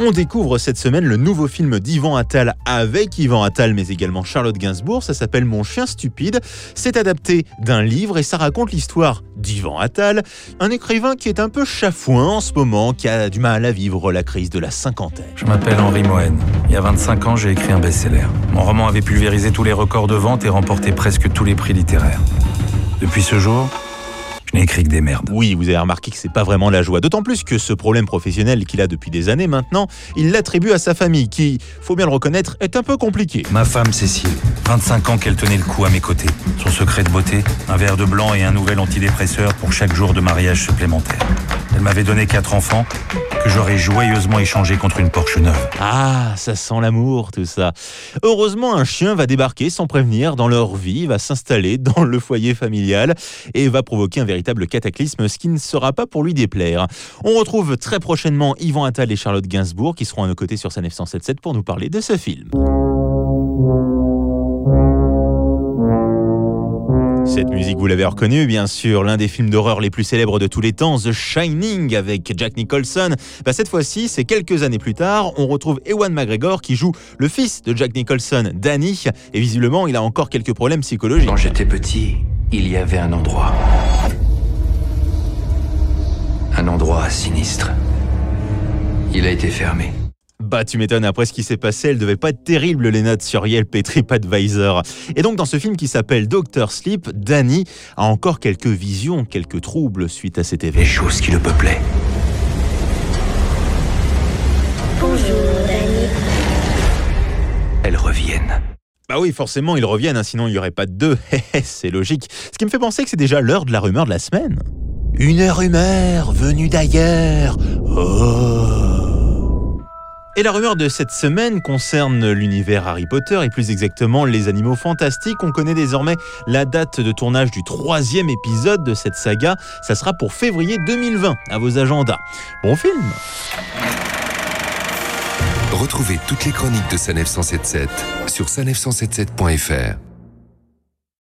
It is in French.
On découvre cette semaine le nouveau film d'Ivan Attal avec Ivan Attal mais également Charlotte Gainsbourg. Ça s'appelle Mon chien stupide. C'est adapté d'un livre et ça raconte l'histoire d'Ivan Attal, un écrivain qui est un peu chafouin en ce moment, qui a du mal à vivre la crise de la cinquantaine. Je m'appelle Henri Mohen. Il y a 25 ans, j'ai écrit un best-seller. Mon roman avait pulvérisé tous les records de vente et remporté presque tous les prix littéraires. Depuis ce jour, je n'ai écrit que des merdes. Oui, vous avez remarqué que c'est pas vraiment la joie. D'autant plus que ce problème professionnel qu'il a depuis des années maintenant, il l'attribue à sa famille, qui, faut bien le reconnaître, est un peu compliquée. Ma femme Cécile, 25 ans qu'elle tenait le coup à mes côtés. Son secret de beauté, un verre de blanc et un nouvel antidépresseur pour chaque jour de mariage supplémentaire. Elle m'avait donné quatre enfants que j'aurais joyeusement échangés contre une Porsche neuve. Ah, ça sent l'amour, tout ça. Heureusement, un chien va débarquer sans prévenir dans leur vie, va s'installer dans le foyer familial et va provoquer un véritable cataclysme, ce qui ne sera pas pour lui déplaire. On retrouve très prochainement Yvan Attal et Charlotte Gainsbourg qui seront à nos côtés sur sa 977 pour nous parler de ce film. Cette musique, vous l'avez reconnue, bien sûr, l'un des films d'horreur les plus célèbres de tous les temps, The Shining, avec Jack Nicholson. Bah, cette fois-ci, c'est quelques années plus tard, on retrouve Ewan McGregor qui joue le fils de Jack Nicholson, Danny, et visiblement, il a encore quelques problèmes psychologiques. Quand j'étais petit, il y avait un endroit. Un endroit sinistre. Il a été fermé. Bah, tu m'étonnes, après ce qui s'est passé, elle devait pas être terrible les notes sur Yelp et TripAdvisor. Et donc, dans ce film qui s'appelle Doctor Sleep, Danny a encore quelques visions, quelques troubles suite à cet Les événement. choses qui le peuplaient. Elles reviennent. Bah oui, forcément, ils reviennent, hein, sinon il n'y aurait pas de deux. c'est logique. Ce qui me fait penser que c'est déjà l'heure de la rumeur de la semaine. Une rumeur venue d'ailleurs. Oh. Et la rumeur de cette semaine concerne l'univers Harry Potter et plus exactement les animaux fantastiques. On connaît désormais la date de tournage du troisième épisode de cette saga. Ça sera pour février 2020 à vos agendas. Bon film Retrouvez toutes les chroniques de Sanef 177 sur sanef177.fr.